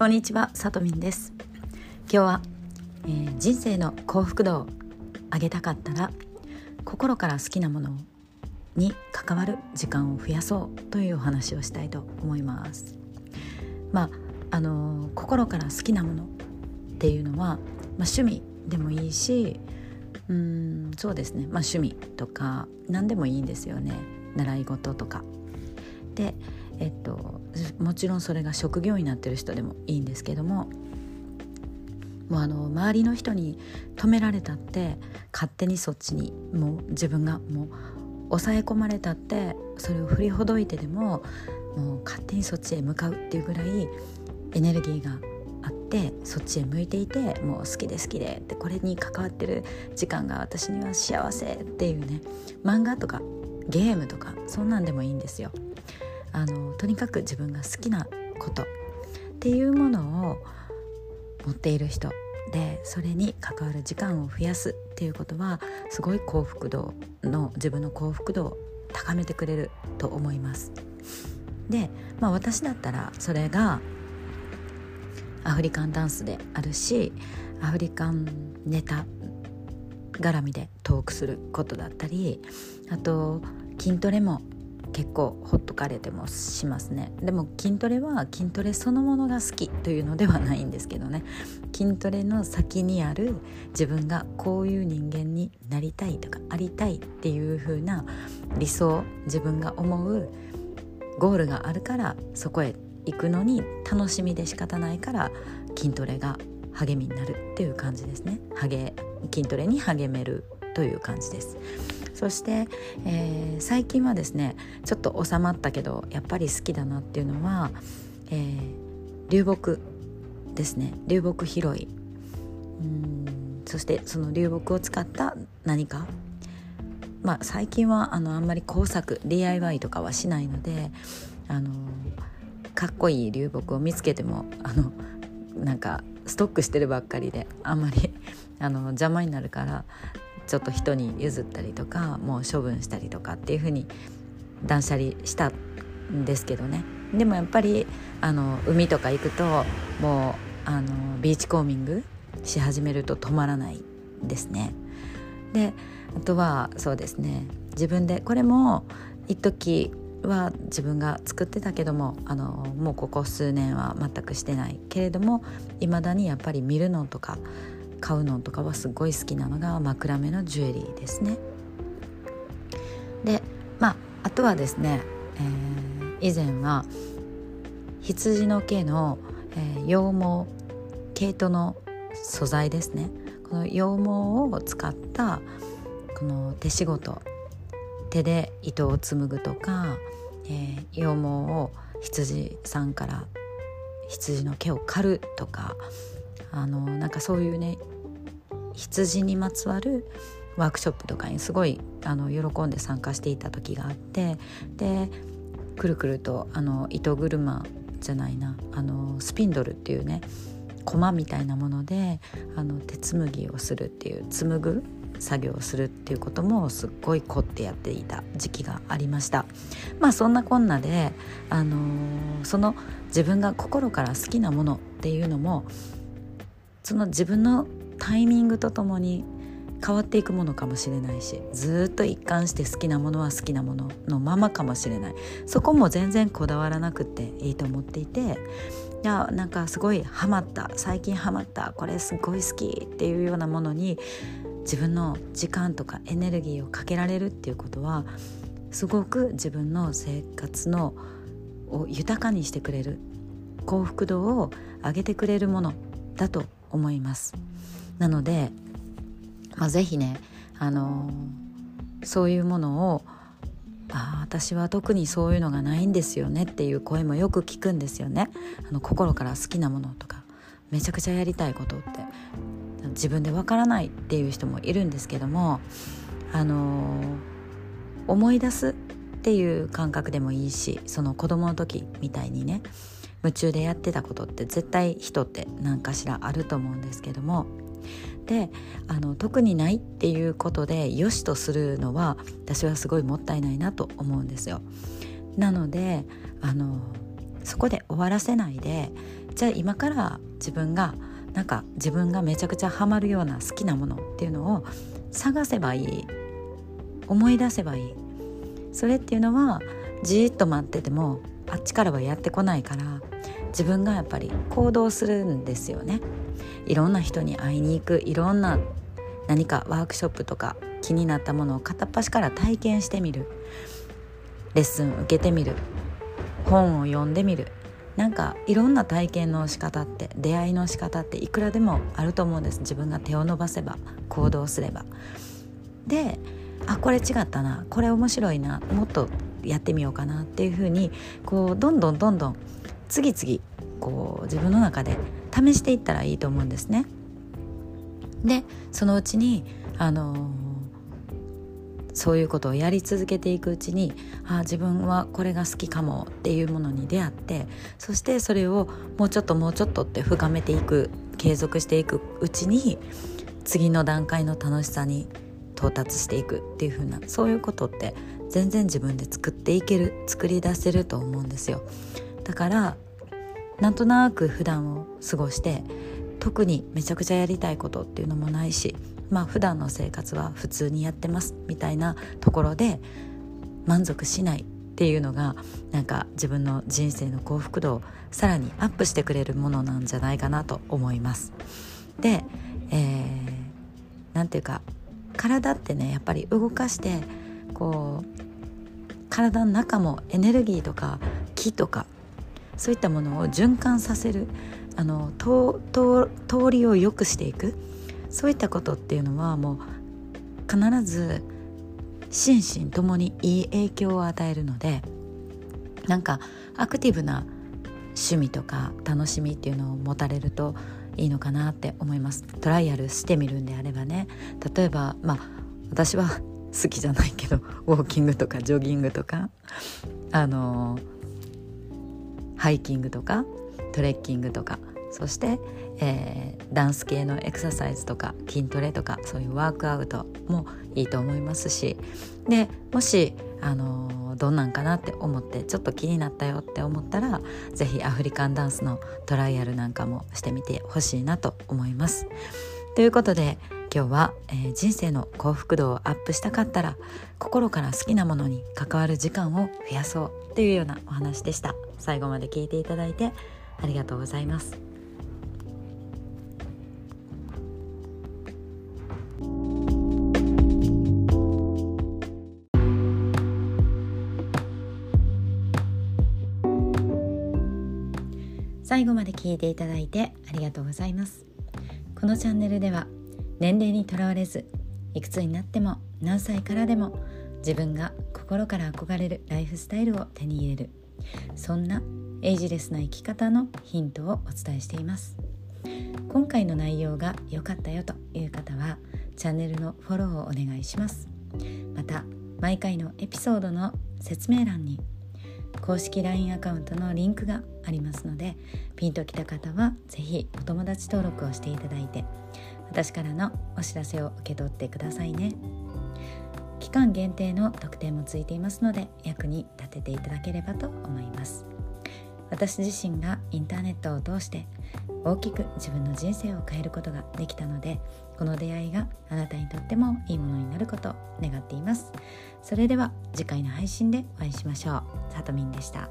こんにちは、さとみんです。今日は、えー、人生の幸福度を上げたかったら心から好きなものに関わる時間を増やそうというお話をしたいと思います。まああのー、心から好きなものっていうのは、まあ、趣味でもいいしうんそうですね、まあ、趣味とか何でもいいんですよね。習い事とか。で、えっと、もちろんそれが職業になってる人でもいいんですけどももうあの周りの人に止められたって勝手にそっちにもう自分がもう抑え込まれたってそれを振りほどいてでももう勝手にそっちへ向かうっていうぐらいエネルギーがあってそっちへ向いていてもう好きで好きでってこれに関わってる時間が私には幸せっていうね漫画とかゲームとかそんなんでもいいんですよ。あのとにかく自分が好きなことっていうものを持っている人でそれに関わる時間を増やすっていうことはすごい幸福度の自分の幸福度を高めてくれると思います。で、まあ、私だったらそれがアフリカンダンスであるしアフリカンネタ絡みでトークすることだったりあと筋トレも結構ほっとかれてもしますね。でも筋トレは筋トレそのものが好きというのではないんですけどね。筋トレの先にある自分がこういう人間になりたいとかありたいっていう風な理想自分が思うゴールがあるからそこへ行くのに楽しみで仕方ないから筋トレが励みになるっていう感じですね。励筋トレに励める。という感じです。そして、えー、最近はですねちょっと収まったけどやっぱり好きだなっていうのは、えー、流木ですね。流木拾い。うんそしてその流木を使った何か。まあ最近はあのあんまり工作 DIY とかはしないのであのかっこいい流木を見つけてもあのなんかストックしてるばっかりであんまりあの邪魔になるからちょっと人に譲ったりとかもう処分したりとかっていうふうに断捨離したんですけどねでもやっぱりあの海とか行くともうあのビーチコーミングし始めると止まらないですね。であとはそうですね自分でこれも一時は自分が作ってたけどもあのもうここ数年は全くしてないけれどもいまだにやっぱり見るのとか買うのとかはすごい好きなのが枕目のジュエリーですね。でまああとはですね、えー、以前は羊の毛の、えー、羊毛毛糸の素材ですねこの羊毛を使ったこの手仕事手で糸を紡ぐとか、えー、羊毛を羊さんから羊の毛を刈るとかあのなんかそういうね羊にまつわるワークショップとかにすごいあの喜んで参加していた時があってでくるくるとあの糸車じゃないなあのスピンドルっていうね駒みたいなものであの手紡ぎをするっていう紡ぐ作業をするっていうこともすっごい凝ってやっていた時期がありました。まあそんなこんなで、あのー、その自分が心から好きなものっていうのもその自分のタイミングとともに変わっていくものかもしれないしずっと一貫して好きなものは好きなもののままかもしれないそこも全然こだわらなくていいと思っていていやなんかすごいハマった最近ハマったこれすごい好きっていうようなものに自分の時間とかエネルギーをかけられるっていうことはすごく自分の生活のを豊かにしてくれる幸福度を上げてくれるものだと思います。なので、まあ、ぜひね、あの、そういうものをあ私は特にそういうのがないんですよねっていう声もよく聞くんですよね。あの心から好きなものとかめちゃくちゃやりたいことって自分でわからないっていう人もいるんですけどもあの、思い出すっていう感覚でもいいしその子供の時みたいにね夢中でやってたことって絶対人って何かしらあると思うんですけどもであの特にないっていうことで良しとするのは私はすごいもったいないなと思うんですよ。なのであのそこで終わらせないでじゃあ今から自分がなんか自分がめちゃくちゃハマるような好きなものっていうのを探せばいい思い出せばいいそれっていうのはじーっと待っててもあっちからはやってこないから自分がやっぱり行動するんですよね。いろんな人に会いに行くいろんな何かワークショップとか気になったものを片っ端から体験してみる。レッスン受けてみる。本を読んでみる。なんかいろんな体験の仕方って出会いの仕方っていくらでもあると思うんです。自分が手を伸ばせば行動すれば。であこれ違ったな。これ面白いな。もっとやってみようかなっていうふうにこうどんどんどんどん次々こう自分の中で試していったらいいと思うんですね。でそのうちにあのー、そういうことをやり続けていくうちにあ自分はこれが好きかもっていうものに出会ってそしてそれをもうちょっともうちょっとって深めていく継続していくうちに次の段階の楽しさに到達していくっていう風なそういうことって全然自分で作っていける作り出せると思うんですよだからなんとなく普段を過ごして特にめちゃくちゃやりたいことっていうのもないしまあ普段の生活は普通にやってますみたいなところで満足しないっていうのがなんか自分の人生の幸福度をさらにアップしてくれるものなんじゃないかなと思います。で、えー、なんていうか体ってねやっぱり動かしてこう体の中もエネルギーとか気とかそういったものを循環させるあの通りを良くしていく。そういったことっていうのはもう必ず心身ともにいい影響を与えるのでなんかアクティブな趣味とか楽しみっていうのを持たれるといいのかなって思います。トライアルしてみるんであればね。例えばまあ私は好きじゃないけどウォーキングとかジョギングとかあのハイキングとかトレッキングとかそして、えー、ダンス系のエクササイズとか筋トレとかそういうワークアウトもいいと思いますしでもし、あのどんなんかなって思ってちょっと気になったよって思ったら是非アフリカンダンスのトライアルなんかもしてみてほしいなと思います。ということで今日は、えー、人生の幸福度をアップしたかったら心から好きなものに関わる時間を増やそうというようなお話でした。最後まで聞いていただいてありがとうございます。最後まで聞いていただいてありがとうございます。このチャンネルでは年齢にとらわれずいくつになっても何歳からでも自分が心から憧れるライフスタイルを手に入れる。そんなエイジレスな生き方のヒントをお伝えしています。今回の内容が良かったよという方はチャンネルのフォローをお願いします。また毎回のエピソードの説明欄に公式 LINE アカウントのリンクがありますのでピンときた方は是非お友達登録をしていただいて私からのお知らせを受け取ってくださいね。期間限定の特典もついていますので役に立てていただければと思います。私自身がインターネットを通して大きく自分の人生を変えることができたのでこの出会いがあなたにとってもいいものになることを願っています。それでは次回の配信でお会いしましょう。さとみんでした。